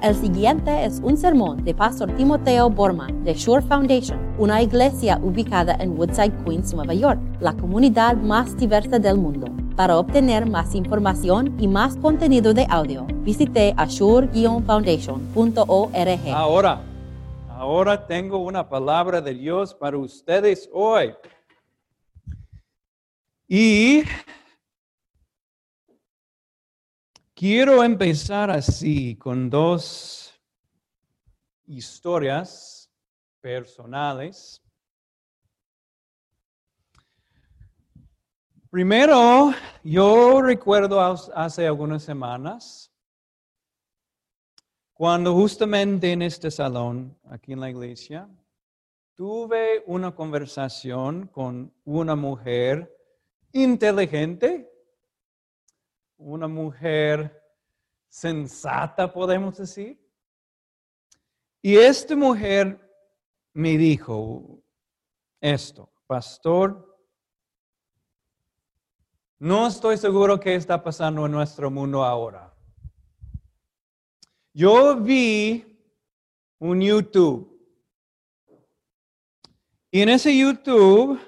El siguiente es un sermón de Pastor Timoteo Borman de Shore Foundation, una iglesia ubicada en Woodside, Queens, Nueva York, la comunidad más diversa del mundo. Para obtener más información y más contenido de audio, visite ashore-foundation.org. Ahora, ahora tengo una palabra de Dios para ustedes hoy. Y quiero empezar así con dos historias personales. Primero, yo recuerdo hace algunas semanas cuando justamente en este salón, aquí en la iglesia, tuve una conversación con una mujer inteligente, una mujer sensata, podemos decir. Y esta mujer me dijo esto, pastor, no estoy seguro qué está pasando en nuestro mundo ahora. Yo vi un YouTube. Y en ese YouTube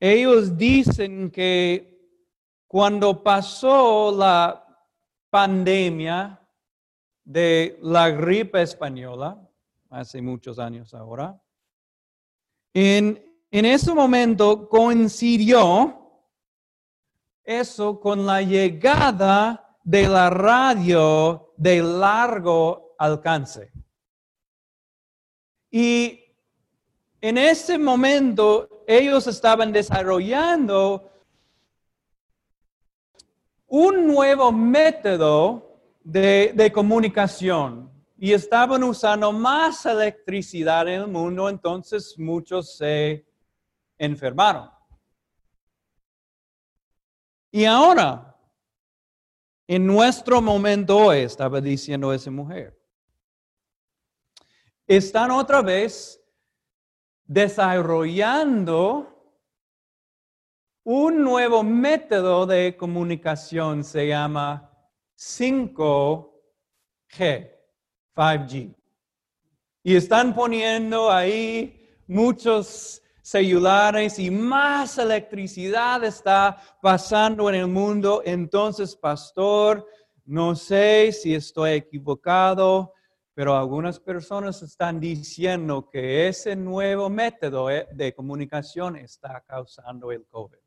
ellos dicen que cuando pasó la pandemia de la gripe española, hace muchos años ahora, en, en ese momento coincidió eso con la llegada de la radio de largo alcance. Y en ese momento ellos estaban desarrollando un nuevo método de, comunicación y estaban usando más electricidad en el mundo, entonces muchos se enfermaron. Y ahora, en nuestro momento hoy, estaba diciendo esa mujer, están otra vez desarrollando un nuevo método de comunicación, se llama 5G, 5G. Y están poniendo ahí muchos celulares y más electricidad está pasando en el mundo. Entonces, pastor, no sé si estoy equivocado, pero algunas personas están diciendo que ese nuevo método eh, de comunicación está causando el COVID.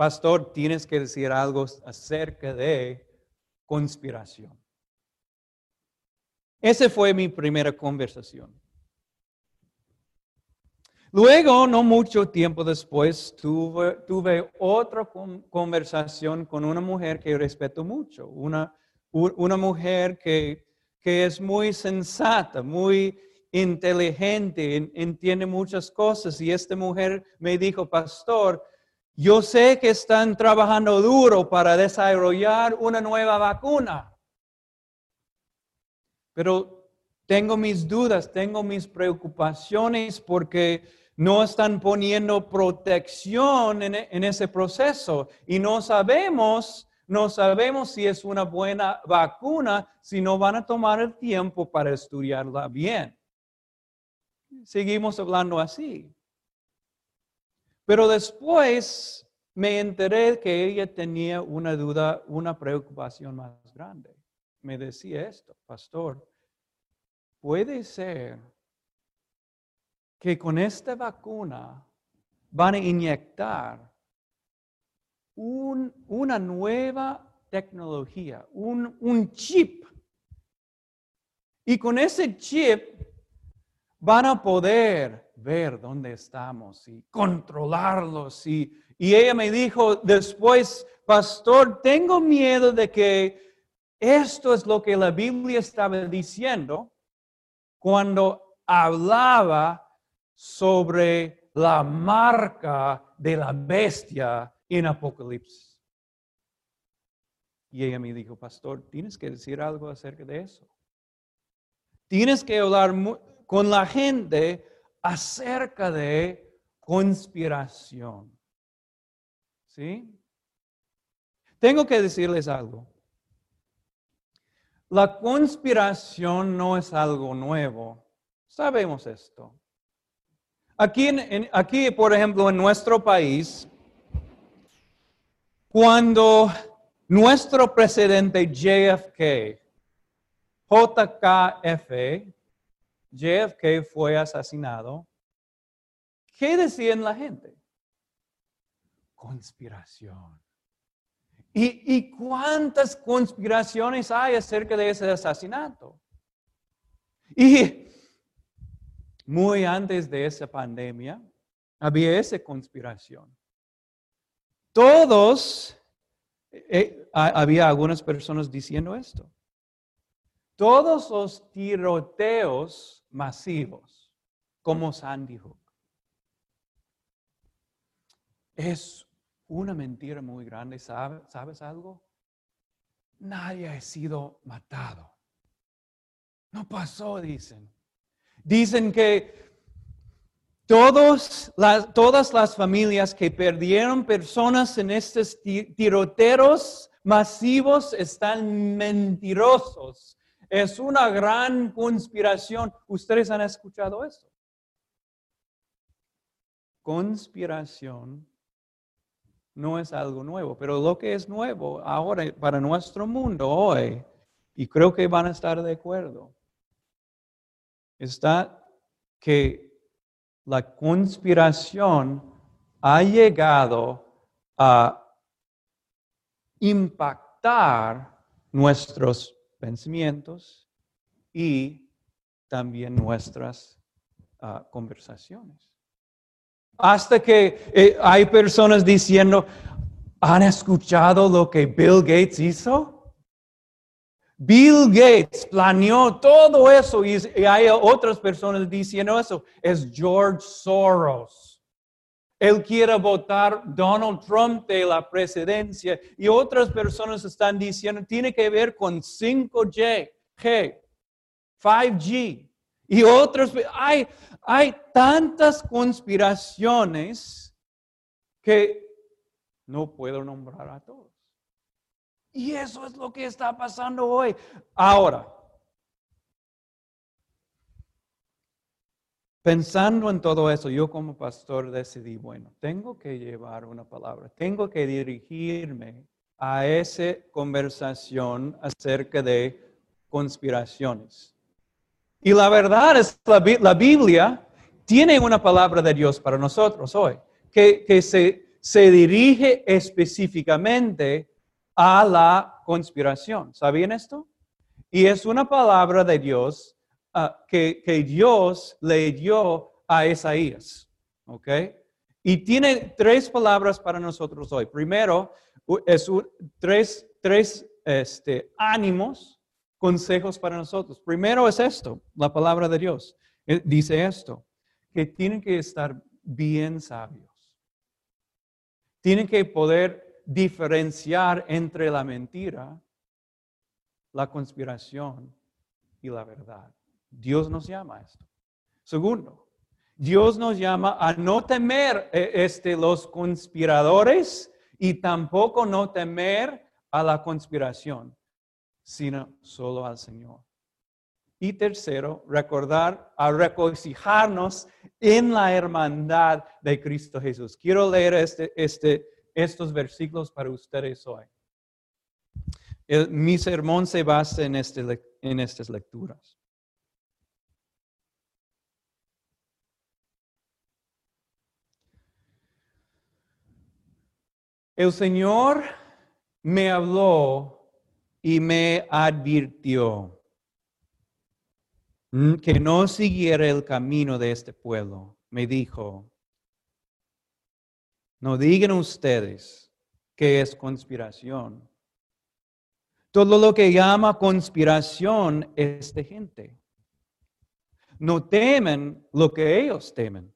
Pastor, tienes que decir algo acerca de conspiración. Esa fue mi primera conversación. Luego, no mucho tiempo después, tuve, tuve otra conversación con una mujer que respeto mucho, una una mujer que, es muy sensata, muy inteligente, entiende muchas cosas. Y esta mujer me dijo, pastor, yo sé que están trabajando duro para desarrollar una nueva vacuna, pero tengo mis dudas, tengo mis preocupaciones porque no están poniendo protección en, en ese proceso y no sabemos no sabemos si es una buena vacuna si no van a tomar el tiempo para estudiarla bien. Seguimos hablando así. Pero después me enteré que ella tenía una duda, una preocupación más grande. Me decía esto, pastor, puede ser que con esta vacuna van a inyectar una nueva tecnología, un, chip. Y con ese chip van a poder ver dónde estamos y controlarlos. Y, y ella me dijo después, pastor, tengo miedo de que esto es lo que la Biblia estaba diciendo cuando hablaba sobre la marca de la bestia en Apocalipsis. Y ella me dijo, pastor, tienes que decir algo acerca de eso. Tienes que hablar con la gente acerca de conspiración. ¿Sí? Tengo que decirles algo. La conspiración no es algo nuevo. Sabemos esto. Aquí, aquí, por ejemplo, en nuestro país, cuando nuestro presidente JFK, JKF, JFK fue asesinado, ¿qué decían la gente? Conspiración. ¿Y, ¿Y, cuántas conspiraciones hay acerca de ese asesinato? Y muy antes de esa pandemia, había esa conspiración. Todos, eh, eh, había algunas personas diciendo esto. Todos los tiroteos masivos, como Sandy Hook, es una mentira muy grande. ¿Sabes algo? Nadie ha sido matado. No pasó, dicen. Dicen que todas las familias que perdieron personas en estos tiroteros masivos están mentirosos. Es una gran conspiración. ¿Ustedes han escuchado eso? Conspiración no es algo nuevo, pero lo que es nuevo ahora para nuestro mundo hoy, y creo que van a estar de acuerdo, está que la conspiración ha llegado a impactar nuestros pensamientos y también nuestras ah, conversaciones. Hasta que eh, hay personas diciendo, ¿han escuchado lo que Bill Gates hizo? Bill Gates planeó todo eso y, hay otras personas diciendo eso. Es George Soros. Él quiere votar Donald Trump de la presidencia y otras personas están diciendo tiene que ver con 5G, G, 5G y otros. Hay, hay tantas conspiraciones que no puedo nombrar a todos. Y eso es lo que está pasando hoy. Ahora, pensando en todo eso, yo como pastor decidí, bueno, tengo que llevar una palabra, tengo que dirigirme a esa conversación acerca de conspiraciones. Y la verdad es que la, Biblia tiene una palabra de Dios para nosotros hoy, que, se, se dirige específicamente a la conspiración. ¿Sabían esto? Y es una palabra de Dios ah, que, Dios le dio a Isaías. ¿Ok? Y tiene tres palabras para nosotros hoy. Primero, es tres, tres este, ánimos, consejos para nosotros. Primero es esto, la palabra de Dios. Eh, dice esto, que tienen que estar bien sabios. Tienen que poder diferenciar entre la mentira, la conspiración y la verdad. Dios nos llama a esto. Segundo, Dios nos llama a no temer eh, este, los conspiradores y tampoco no temer a la conspiración, sino solo al Señor. Y tercero, recordar a regocijarnos en la hermandad de Cristo Jesús. Quiero leer este, este estos versículos para ustedes hoy. mi sermón se basa en, este, en estas lecturas. El Señor me habló y me advirtió que no siguiera el camino de este pueblo. Me dijo, no digan ustedes que es conspiración. Todo lo que llama conspiración es de gente. No temen lo que ellos temen.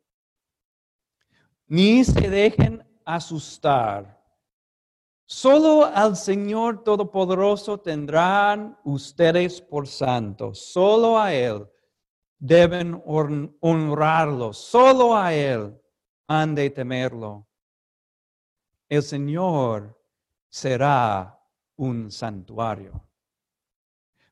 Ni se dejen asustar. Solo al Señor Todopoderoso tendrán ustedes por santos. Solo a Él deben honrarlo. Solo a Él han de temerlo el Señor será un santuario.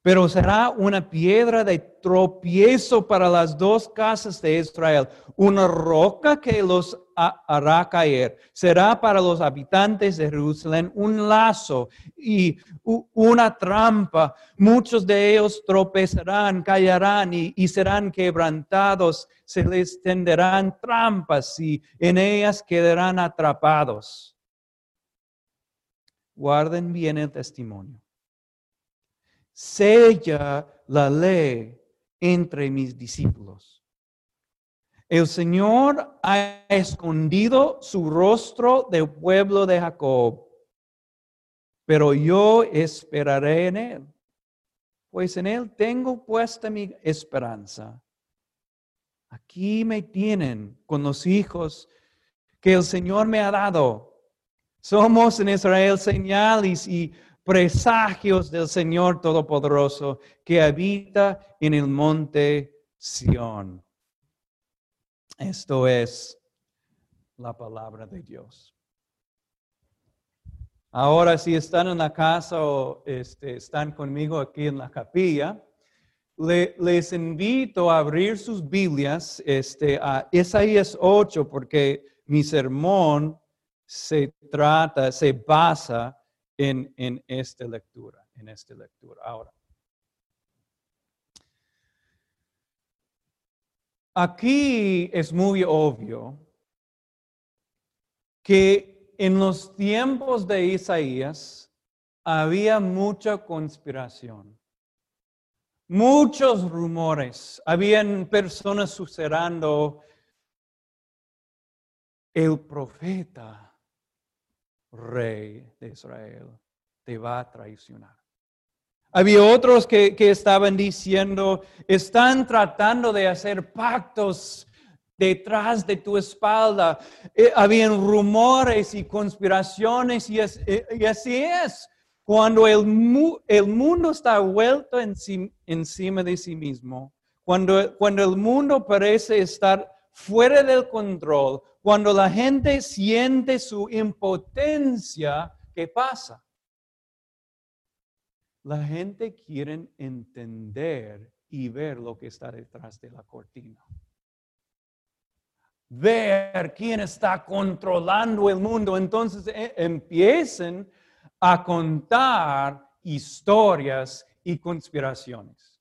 pero será una piedra de tropiezo para las dos casas de Israel, una roca que los hará caer. Será para los habitantes de Jerusalén un lazo y una trampa. Muchos de ellos tropezarán, caerán y, y serán quebrantados. Se les tenderán trampas y en ellas quedarán atrapados. Guarden bien el testimonio sella la ley entre mis discípulos. El Señor ha escondido su rostro del pueblo de Jacob, pero yo esperaré en Él, pues en Él tengo puesta mi esperanza. Aquí me tienen con los hijos que el Señor me ha dado. Somos en Israel señales y presagios del Señor Todopoderoso que habita en el monte Sión. Esto es la palabra de Dios. Ahora, si están en la casa o este, están conmigo aquí en la capilla, les invito a abrir sus Biblias este, a Isaías 8, porque mi sermón se trata, se basa en, esta lectura, en esta lectura. Ahora, aquí es muy obvio que en los tiempos de Isaías había mucha conspiración, muchos rumores, habían personas sucediendo el profeta rey de Israel te va a traicionar. Había otros que, estaban diciendo, están tratando de hacer pactos detrás de tu espalda. Eh, habían rumores y conspiraciones y, eh, así es. Cuando el, el mundo está vuelto encima de sí mismo, cuando, cuando el mundo parece estar fuera del control, cuando la gente siente su impotencia, ¿qué pasa? La gente quiere entender y ver lo que está detrás de la cortina. Ver quién está controlando el mundo. Entonces eh, empiecen a contar historias y conspiraciones.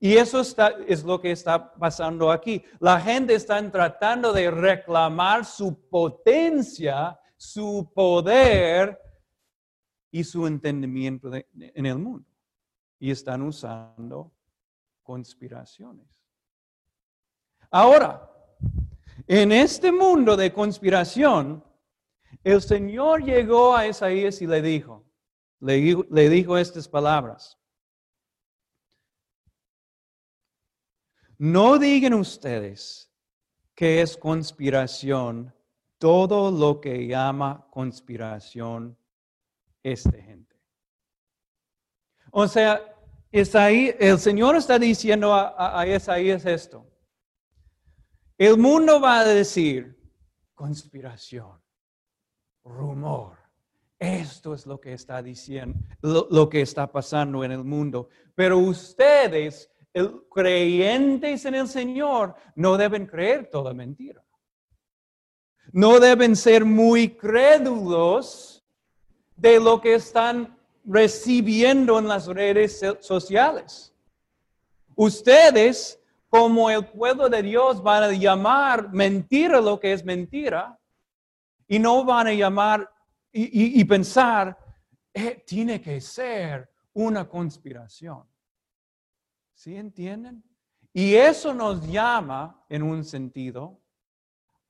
Y eso es lo que está pasando aquí. La gente está tratando de reclamar su potencia, su poder y su entendimiento en el mundo. Y están usando conspiraciones. Ahora, en este mundo de conspiración, el Señor llegó a Isaías y le dijo, le dijo estas palabras. No digan ustedes que es conspiración todo lo que llama conspiración esta gente. O sea, el Señor está diciendo a, a Isaías esto. El mundo va a decir conspiración, rumor. Esto es lo que está diciendo, lo que está pasando en el mundo. Pero ustedes creyentes en el Señor no deben creer toda mentira. No deben ser muy crédulos de lo que están recibiendo en las redes sociales. Ustedes, como el pueblo de Dios, van a llamar mentira lo que es mentira y no van a llamar y, pensar, eh, tiene que ser una conspiración. ¿Sí entienden? Y eso nos llama, en un sentido,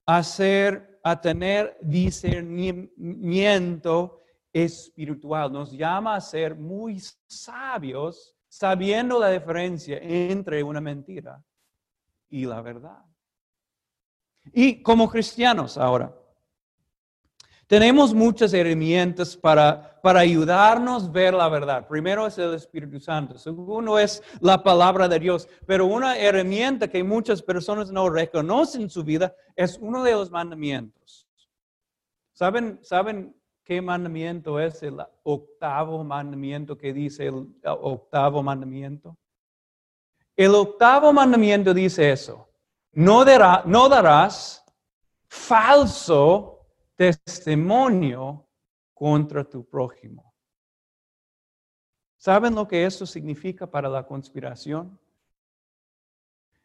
a ser, a tener discernimiento espiritual. Nos llama a ser muy sabios, sabiendo la diferencia entre una mentira y la verdad. Y como cristianos ahora, tenemos muchas herramientas para, para ayudarnos a ver la verdad. Primero es el Espíritu Santo. Segundo es la palabra de Dios. Pero una herramienta que muchas personas no reconocen en su vida es uno de los mandamientos. ¿Saben, saben qué mandamiento es el octavo mandamiento que dice el octavo mandamiento? El octavo mandamiento dice eso. No, no darás falso testimonio contra tu prójimo. ¿Saben lo que eso significa para la conspiración?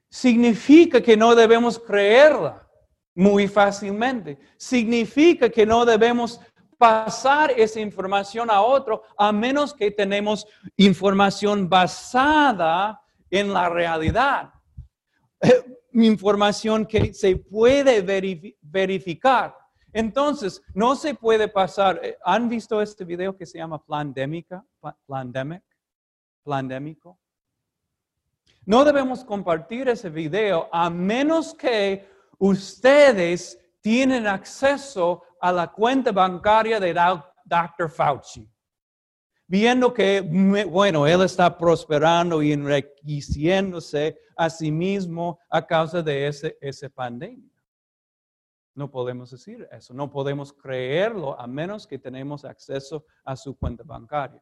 Significa que no debemos creerla muy fácilmente. Significa que no debemos pasar esa información a otro a menos que tenemos información basada en la realidad. Eh, información que se puede verificar. Entonces, no se puede pasar. Eh, ¿Han visto este video que se llama Plandémica? Plandemic, Plandémico. No debemos compartir ese video a menos que ustedes tienen acceso a la cuenta bancaria de Dr. Fauci. Viendo que, bueno, él está prosperando y enriqueciéndose a sí mismo a causa de ese, esa pandemia. No podemos decir eso, no podemos creerlo a menos que tenemos acceso a su cuenta bancaria.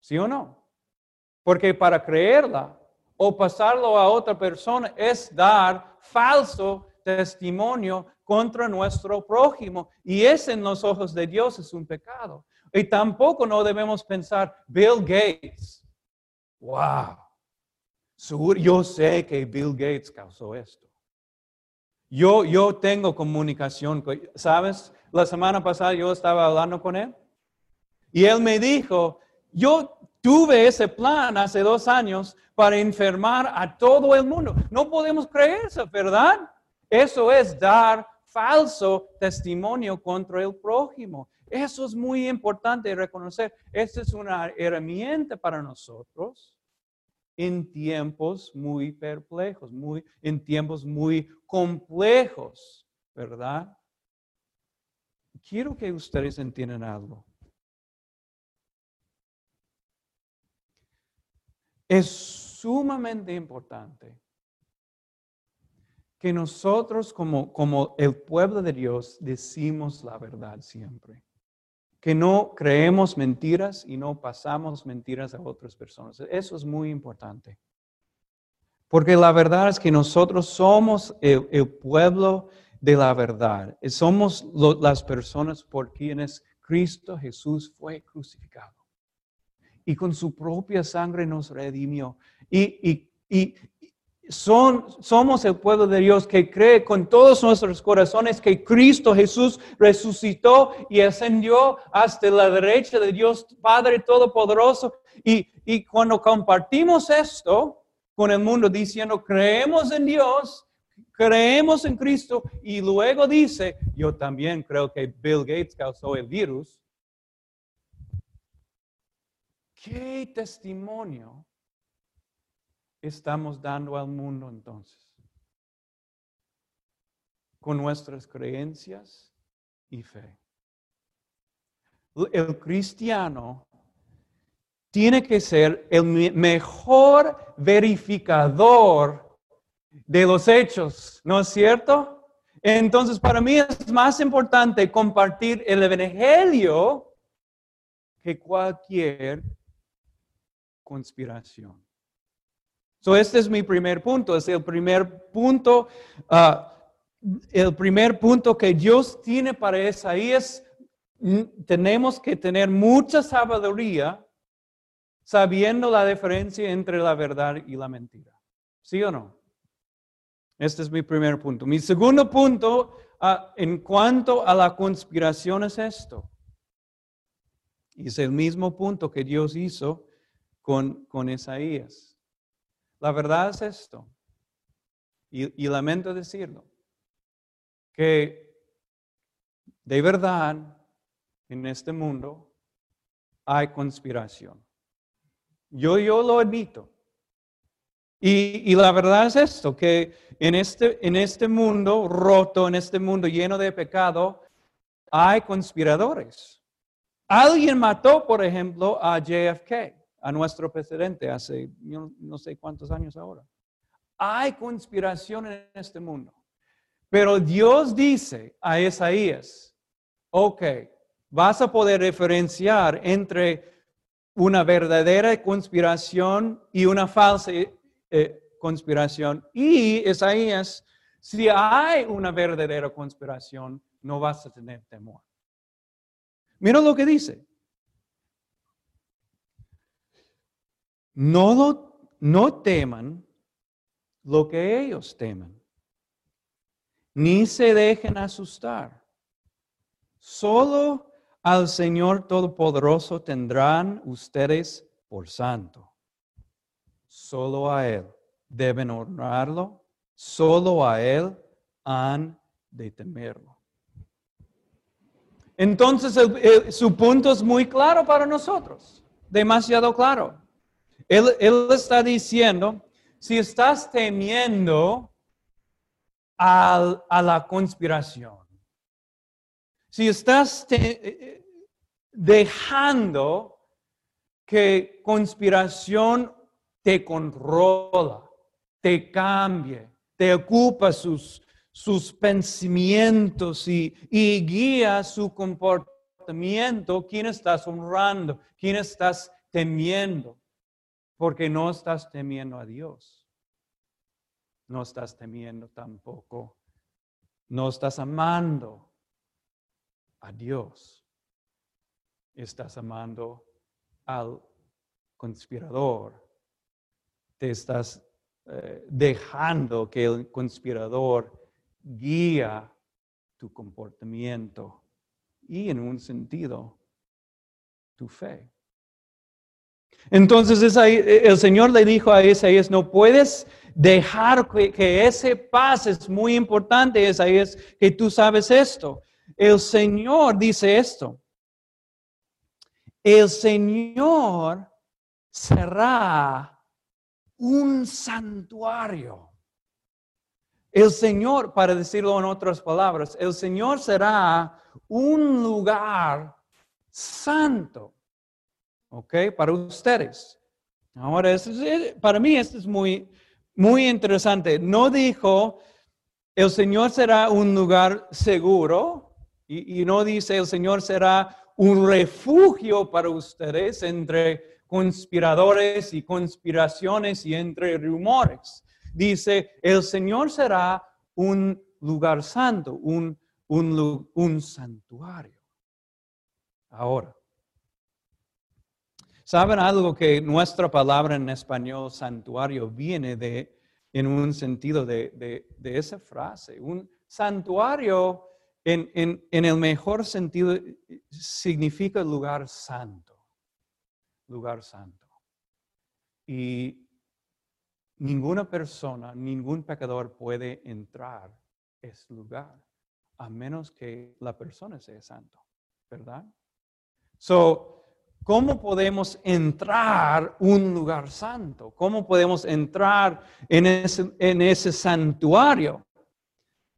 ¿Sí o no? Porque para creerla o pasarlo a otra persona es dar falso testimonio contra nuestro prójimo. Y ese en los ojos de Dios es un pecado. Y tampoco no debemos pensar, Bill Gates, wow, yo sé que Bill Gates causó esto. Yo, yo tengo comunicación, ¿sabes? La semana pasada yo estaba hablando con él y él me dijo, yo tuve ese plan hace dos años para enfermar a todo el mundo. No podemos creer eso, ¿verdad? Eso es dar falso testimonio contra el prójimo. Eso es muy importante reconocer. Esta es una herramienta para nosotros en tiempos muy perplejos, muy, en tiempos muy complejos, ¿verdad? Quiero que ustedes entiendan algo. Es sumamente importante que nosotros como, como el pueblo de Dios decimos la verdad siempre. Que no creemos mentiras y no pasamos mentiras a otras personas. Eso es muy importante. Porque la verdad es que nosotros somos el, pueblo de la verdad. Somos las personas por quienes Cristo Jesús fue crucificado. Y con su propia sangre nos redimió. Y, y, son, somos el pueblo de Dios que cree con todos nuestros corazones que Cristo Jesús resucitó y ascendió hasta la derecha de Dios Padre Todopoderoso. Y, y cuando compartimos esto con el mundo diciendo, creemos en Dios, creemos en Cristo, y luego dice, yo también creo que Bill Gates causó el virus. ¿Qué testimonio estamos dando al mundo entonces? Con nuestras creencias y fe. El cristiano tiene que ser el mejor verificador de los hechos, ¿no es cierto? Entonces, para mí es más importante compartir el Evangelio que cualquier conspiración. So, este es mi primer punto, es el primer punto, ah, el primer punto que Dios tiene para Isaías. Tenemos que tener mucha sabiduría sabiendo la diferencia entre la verdad y la mentira. ¿Sí o no? Este es mi primer punto. Mi segundo punto ah, en cuanto a la conspiración es esto. Es el mismo punto que Dios hizo con, con Isaías. La verdad es esto, y, lamento decirlo, que de verdad en este mundo hay conspiración. Yo, yo lo admito. Y, y, la verdad es esto, que en este, en este mundo roto, en este mundo lleno de pecado, hay conspiradores. Alguien mató, por ejemplo, a JFK a nuestro presidente hace no sé cuántos años ahora. Hay conspiración en este mundo. Pero Dios dice a Isaías, ok, vas a poder diferenciar entre una verdadera conspiración y una falsa eh, conspiración. Y Isaías, si hay una verdadera conspiración, no vas a tener temor. Mira lo que dice. No, no teman lo que ellos temen, ni se dejen asustar. Solo al Señor Todopoderoso tendrán ustedes por santo. Solo a Él deben honrarlo, solo a Él han de temerlo. Entonces su punto es muy claro para nosotros, demasiado claro. Él, está diciendo, si estás temiendo a la conspiración, si estás eh, dejando que conspiración te controla, te cambie, te ocupa sus, sus pensamientos y, y guía su comportamiento, ¿quién estás honrando? ¿Quién estás temiendo? Porque no estás temiendo a Dios. No estás temiendo tampoco. No estás amando a Dios. Estás amando al conspirador. Te estás eh, dejando que el conspirador guía tu comportamiento y en un sentido tu fe. Entonces el Señor le dijo a Isaías, no puedes dejar que, que ese paz es muy importante, Isaías, que tú sabes esto. El Señor dice esto. El Señor será un santuario. El Señor, para decirlo en otras palabras, el Señor será un lugar santo. ¿Ok? Para ustedes. Ahora, para mí esto es muy, muy interesante. No dijo, el Señor será un lugar seguro, y, no dice el Señor será un refugio para ustedes entre conspiradores y conspiraciones y entre rumores. Dice, el Señor será un lugar santo, un, un, un santuario. Ahora, ¿saben algo que nuestra palabra en español santuario viene de, en un sentido de, de, de esa frase? Un santuario en, el mejor sentido significa lugar santo, lugar santo. Y ninguna persona, ningún pecador puede entrar a ese lugar, a menos que la persona sea santo, ¿verdad? So, ¿Cómo podemos entrar un lugar santo? ¿Cómo podemos entrar en ese, santuario?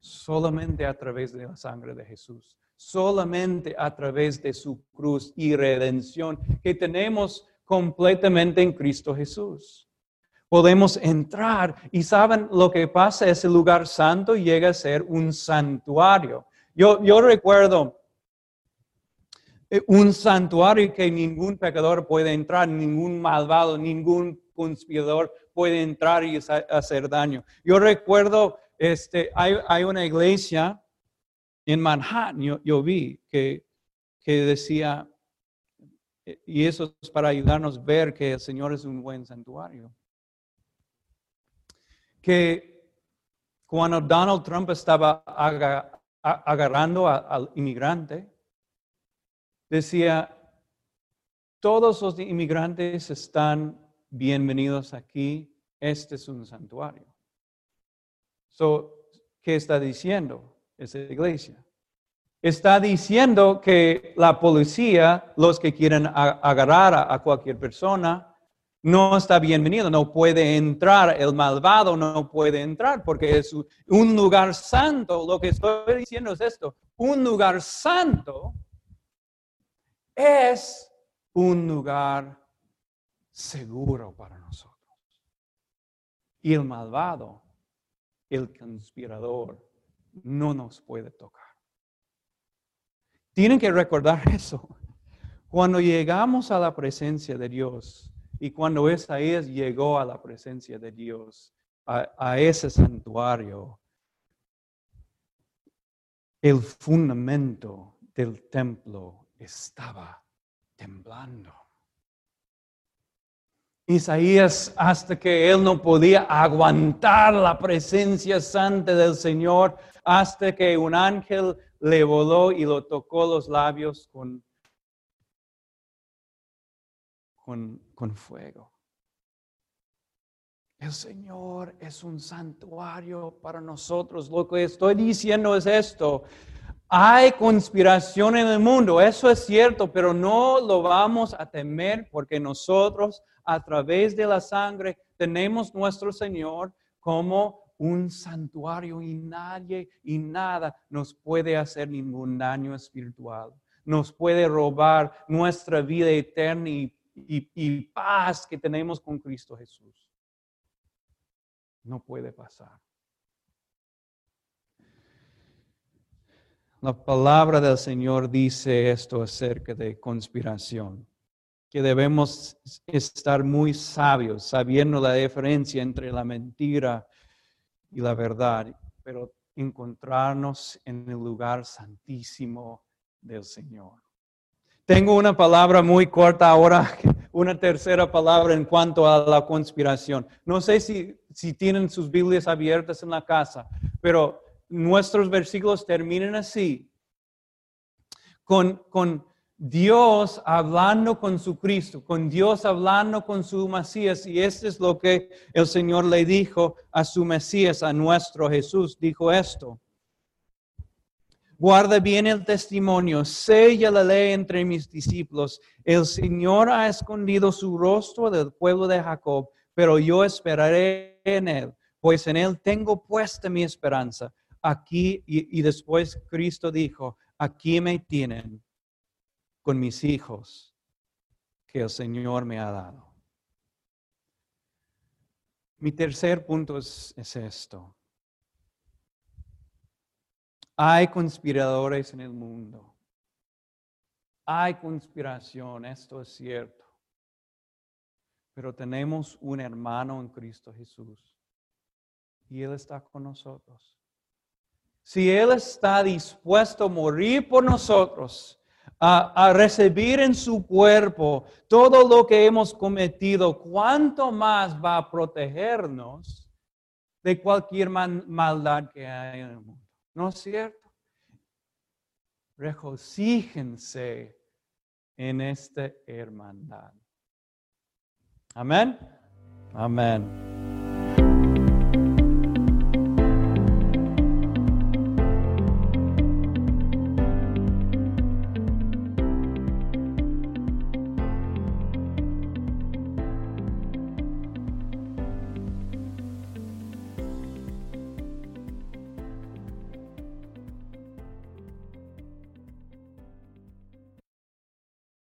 solamente a través de la sangre de Jesús, solamente a través de su cruz y redención que tenemos completamente en Cristo Jesús. Podemos entrar y saben lo que pasa, ese lugar santo llega a ser un santuario. Yo, recuerdo un santuario que ningún pecador puede entrar, ningún malvado, ningún conspirador puede entrar y hacer daño. Yo recuerdo este, hay, una iglesia en Manhattan, yo, vi, que, decía, y eso es para ayudarnos a ver que el Señor es un buen santuario, que cuando Donald Trump estaba agarrando al inmigrante, decía, todos los inmigrantes están bienvenidos aquí, este es un santuario. So, ¿Qué está diciendo esa iglesia? Está diciendo que la policía, los que quieren agarrar a, cualquier persona, no está bienvenido, no puede entrar, el malvado no puede entrar porque es un lugar santo. Lo que estoy diciendo es esto, un lugar santo es un lugar seguro para nosotros. Y el malvado el conspirador no nos puede tocar. Tienen que recordar eso. Cuando llegamos a la presencia de Dios y cuando Isaías llegó a la presencia de Dios, a, a ese santuario, el fundamento del templo estaba temblando. Isaías, hasta que él no podía aguantar la presencia santa del Señor, hasta que un ángel le voló y lo tocó los labios con, con, con fuego. El Señor es un santuario para nosotros. Lo que estoy diciendo es esto. Hay conspiración en el mundo, eso es cierto, pero no lo vamos a temer porque nosotros a través de la sangre tenemos nuestro Señor como un santuario y nadie y nada nos puede hacer ningún daño espiritual. Nos puede robar nuestra vida eterna y, y paz que tenemos con Cristo Jesús. No puede pasar. La palabra del Señor dice esto acerca de conspiración, que debemos estar muy sabios, sabiendo la diferencia entre la mentira y la verdad, pero encontrarnos en el lugar santísimo del Señor. Tengo una palabra muy corta ahora, una tercera palabra en cuanto a la conspiración. No sé si, si tienen sus Biblias abiertas en la casa, pero nuestros versículos terminan así, con, con Dios hablando con su Cristo, con Dios hablando con su Mesías. Y esto es lo que el Señor le dijo a su Mesías, a nuestro Jesús. Dijo esto. Guarda bien el testimonio, sella la ley entre mis discípulos. El Señor ha escondido su rostro del pueblo de Jacob, pero yo esperaré en él, pues en él tengo puesta mi esperanza aquí y, después Cristo dijo, aquí me tienen con mis hijos que el Señor me ha dado. Mi tercer punto es, es esto. Hay conspiradores en el mundo. Hay conspiración, esto es cierto. Pero tenemos un hermano en Cristo Jesús. Y Él está con nosotros. Si Él está dispuesto a morir por nosotros, a, recibir en su cuerpo todo lo que hemos cometido, ¿cuánto más va a protegernos de cualquier maldad que hay en el mundo? ¿No es cierto? Regocíjense en esta hermandad. Amén. Amén.